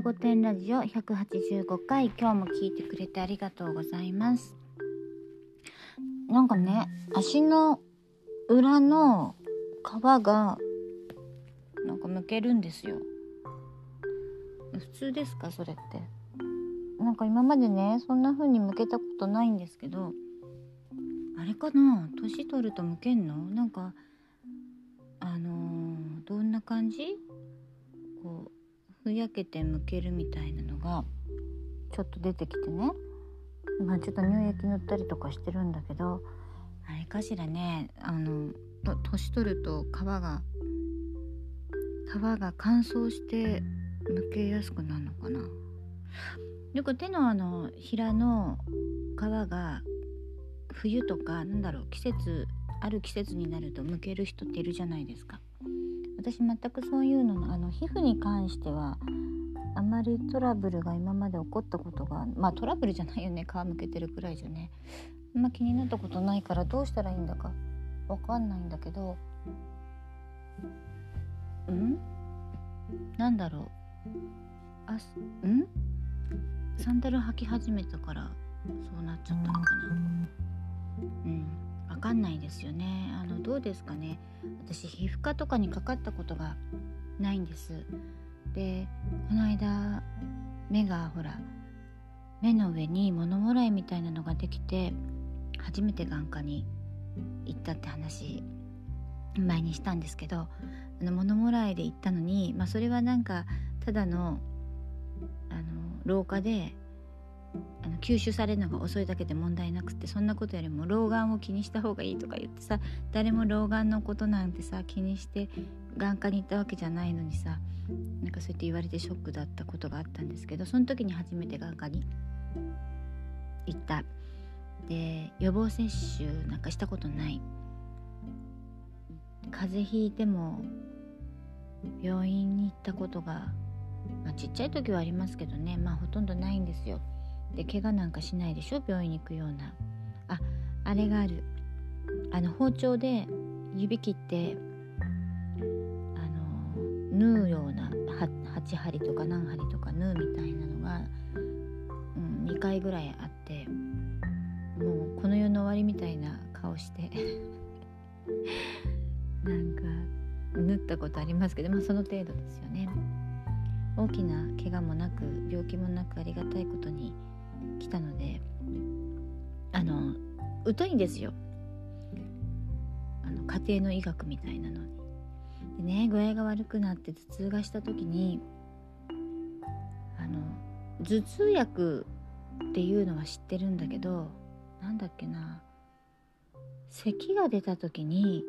な御殿ラジオ185回今日も聞いてくれてありがとうございます。なんかね足の裏の皮がなんかむけるんですよ。普通ですかそれって。なんか今までねそんな風にむけたことないんですけどあれかな年取るとむけんの？なんかあのー、どんな感じ？ふやけてむけるみたいなのがちょっと出てきてね。まあちょっと乳液塗ったりとかしてるんだけど。あれかしらねあの年取ると皮が皮が乾燥してむけやすくなるのかな。よく手のあの平の皮が冬とかなんだろう季節ある季節になるとむける人っているじゃないですか。私全くそういうののあの皮膚に関してはあまりトラブルが今まで起こったことがまあトラブルじゃないよね。皮むけてるくらいじゃね。あんま気になったことないからどうしたらいいんだかわかんないんだけど。ん？なんだろう。あすん？サンダル履き始めたからそうなっちゃったのかな。うん。わかんないですよね。あのどうですかね。私皮膚科とかにかかったことがないんです。でこの間目がほら目の上に物もらいみたいなのができて初めて眼科に行ったって話前にしたんですけどあの物もらいで行ったのに、まあ、それはなんかただのあの廊下であの吸収されるのが遅いだけで問題なくってそんなことよりも老眼を気にした方がいいとか言ってさ誰も老眼のことなんてさ気にして眼科に行ったわけじゃないのにさなんかそうやって言われてショックだったことがあったんですけどその時に初めて眼科に行った。で予防接種なんかしたことない。風邪ひいても病院に行ったことが、まあ、ちっちゃい時はありますけどねまあほとんどないんですよ。で怪我なんかしないでしょ？病院に行くような。ああれがある。あの包丁で指切ってあの縫うような8針とか何針とか縫うみたいなのが、うん、2回ぐらいあってもうこの世の終わりみたいな顔して なんか縫ったことありますけどまあその程度ですよね。大きな怪我もなく病気もなくありがたいことに来たのであの疎いんですよあの家庭の医学みたいなのに。でね具合が悪くなって頭痛がした時にあの頭痛薬っていうのは知ってるんだけどなんだっけな咳が出た時に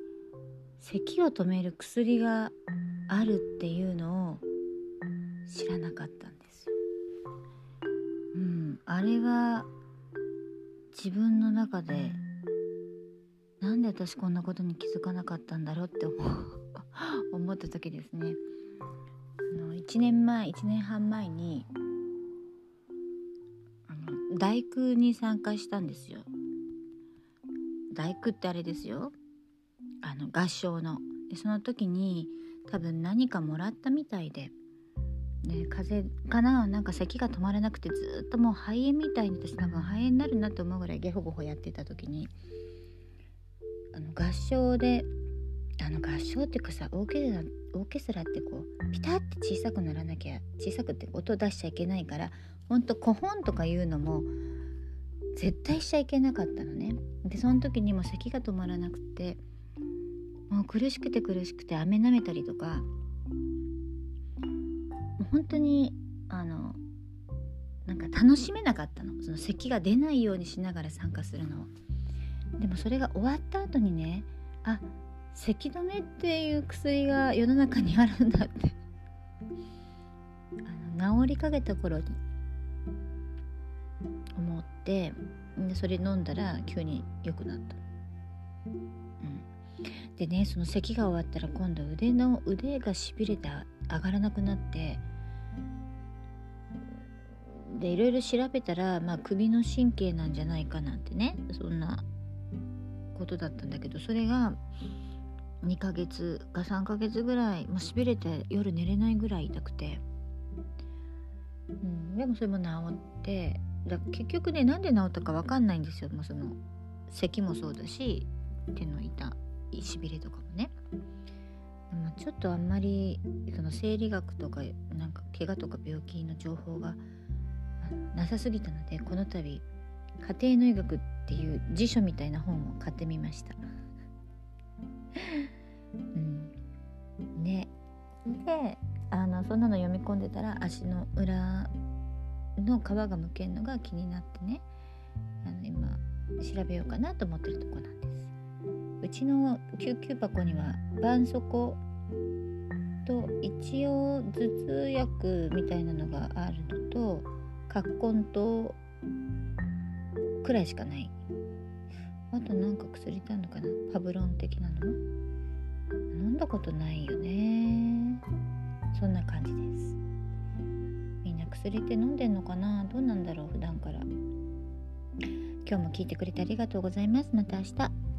咳を止める薬があるっていうのを知らなかったんですあれは自分の中でなんで私こんなことに気づかなかったんだろうって思う 思った時ですね。あの1年前1年半前にあの大工に参加したんですよ。大工ってあれですよ。あの合唱の。でその時に多分何かもらったみたいでね、風邪かな？なんか咳が止まらなくてずっともう肺炎みたいに私多分肺炎になるなと思うぐらいゲホゴホやってた時にあの合唱であの合唱っていうかさオーケストラオーケストラってこうピタッて小さくならなきゃ小さくって音出しちゃいけないからほんと古本とかいうのも絶対しちゃいけなかったのね。でその時にも咳が止まらなくてもう苦しくて苦しくて飴舐めたりとかもう本当にあのなんか楽しめなかったの。その咳が出ないようにしながら参加するのでもそれが終わった後にねあ咳止めっていう薬が世の中にあるんだって。あの治りかけた頃に思ってでそれ飲んだら急に良くなった、うん、でねその咳が終わったら今度腕の腕がしびれて上がらなくなってでいろいろ調べたら、まあ、首の神経なんじゃないかなんてねそんなことだったんだけどそれが2ヶ月か3ヶ月ぐらいもうしびれて夜寝れないぐらい痛くて。うん、でもそれも治ってだ結局ねなんで治ったか分かんないんですよ。もうその咳もそうだし手の痛いしびれとかもね。でもちょっとあんまりその生理学とかなんか怪我とか病気の情報がなさすぎたのでこの度家庭の医学っていう辞書みたいな本を買ってみました。うん、ねであのそんなの読み込んでたら足の裏の皮がむけるのが気になってねあの今調べようかなと思ってるとこなんです。うちの救急箱には絆創膏と一応頭痛薬みたいなのがあるのと葛根とくらいしかない。あとなんか薬ってあるのかな？パブロン的なの？飲んだことないよね。そんな感じです。みんな薬って飲んでんのかな？どうなんだろう普段から。今日も聞いてくれてありがとうございます。また明日。